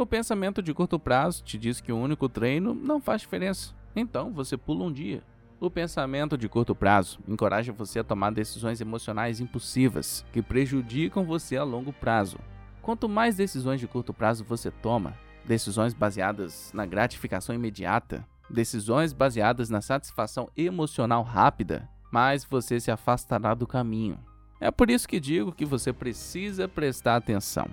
O pensamento de curto prazo te diz que o único treino não faz diferença, então você pula um dia. O pensamento de curto prazo encoraja você a tomar decisões emocionais impulsivas que prejudicam você a longo prazo. Quanto mais decisões de curto prazo você toma, decisões baseadas na gratificação imediata, decisões baseadas na satisfação emocional rápida, mais você se afastará do caminho. É por isso que digo que você precisa prestar atenção.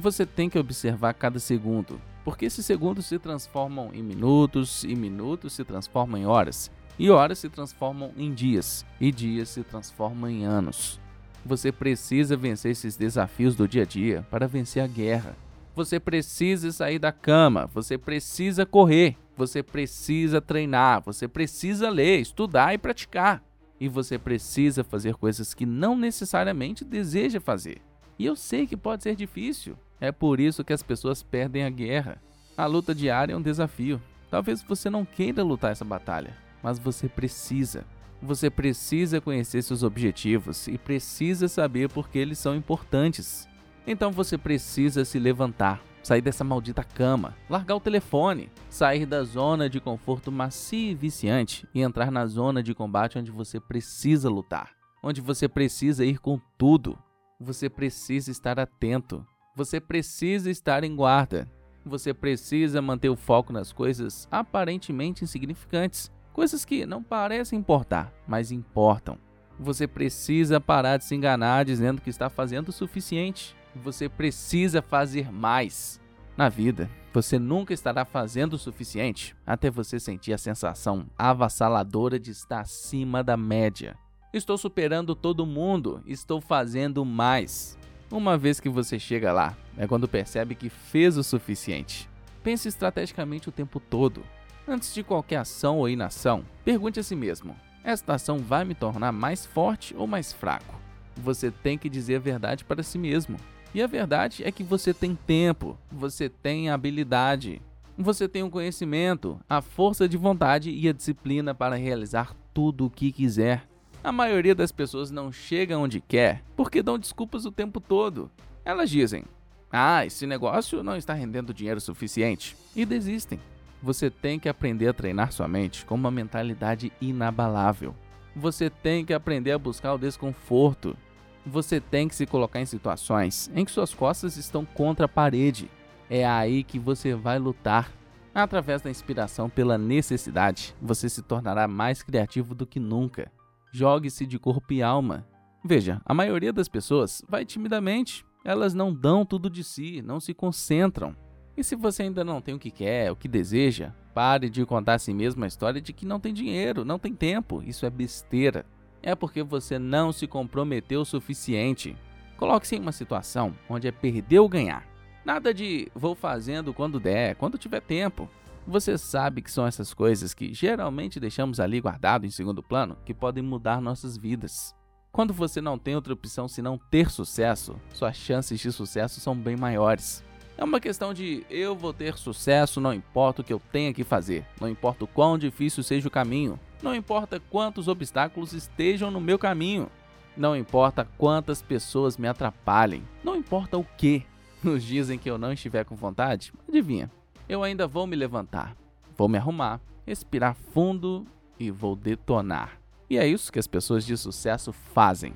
Você tem que observar cada segundo, porque esses segundos se transformam em minutos e minutos se transformam em horas, e horas se transformam em dias, e dias se transformam em anos. Você precisa vencer esses desafios do dia a dia para vencer a guerra. Você precisa sair da cama, você precisa correr, você precisa treinar, você precisa ler, estudar e praticar. E você precisa fazer coisas que não necessariamente deseja fazer. E eu sei que pode ser difícil. É por isso que as pessoas perdem a guerra. A luta diária é um desafio. Talvez você não queira lutar essa batalha, mas você precisa. Você precisa conhecer seus objetivos e precisa saber por que eles são importantes. Então você precisa se levantar, sair dessa maldita cama, largar o telefone, sair da zona de conforto macio e viciante e entrar na zona de combate onde você precisa lutar, onde você precisa ir com tudo. Você precisa estar atento. Você precisa estar em guarda. Você precisa manter o foco nas coisas aparentemente insignificantes Coisas que não parecem importar, mas importam. Você precisa parar de se enganar dizendo que está fazendo o suficiente. Você precisa fazer mais. Na vida, você nunca estará fazendo o suficiente até você sentir a sensação avassaladora de estar acima da média. Estou superando todo mundo, estou fazendo mais. Uma vez que você chega lá, é quando percebe que fez o suficiente. Pense estrategicamente o tempo todo. Antes de qualquer ação ou inação, pergunte a si mesmo: esta ação vai me tornar mais forte ou mais fraco? Você tem que dizer a verdade para si mesmo. E a verdade é que você tem tempo, você tem habilidade, você tem o conhecimento, a força de vontade e a disciplina para realizar tudo o que quiser. A maioria das pessoas não chega onde quer porque dão desculpas o tempo todo. Elas dizem: Ah, esse negócio não está rendendo dinheiro suficiente, e desistem. Você tem que aprender a treinar sua mente com uma mentalidade inabalável. Você tem que aprender a buscar o desconforto. Você tem que se colocar em situações em que suas costas estão contra a parede. É aí que você vai lutar. Através da inspiração pela necessidade, você se tornará mais criativo do que nunca. Jogue-se de corpo e alma. Veja, a maioria das pessoas vai timidamente. Elas não dão tudo de si, não se concentram. E se você ainda não tem o que quer, o que deseja, pare de contar a si mesmo a história de que não tem dinheiro, não tem tempo. Isso é besteira. É porque você não se comprometeu o suficiente. Coloque-se em uma situação onde é perder ou ganhar. Nada de vou fazendo quando der, quando tiver tempo. Você sabe que são essas coisas que geralmente deixamos ali guardado em segundo plano que podem mudar nossas vidas. Quando você não tem outra opção senão ter sucesso, suas chances de sucesso são bem maiores. É uma questão de eu vou ter sucesso, não importa o que eu tenha que fazer, não importa o quão difícil seja o caminho, não importa quantos obstáculos estejam no meu caminho, não importa quantas pessoas me atrapalhem, não importa o que. Nos dias em que eu não estiver com vontade, adivinha, eu ainda vou me levantar, vou me arrumar, respirar fundo e vou detonar. E é isso que as pessoas de sucesso fazem.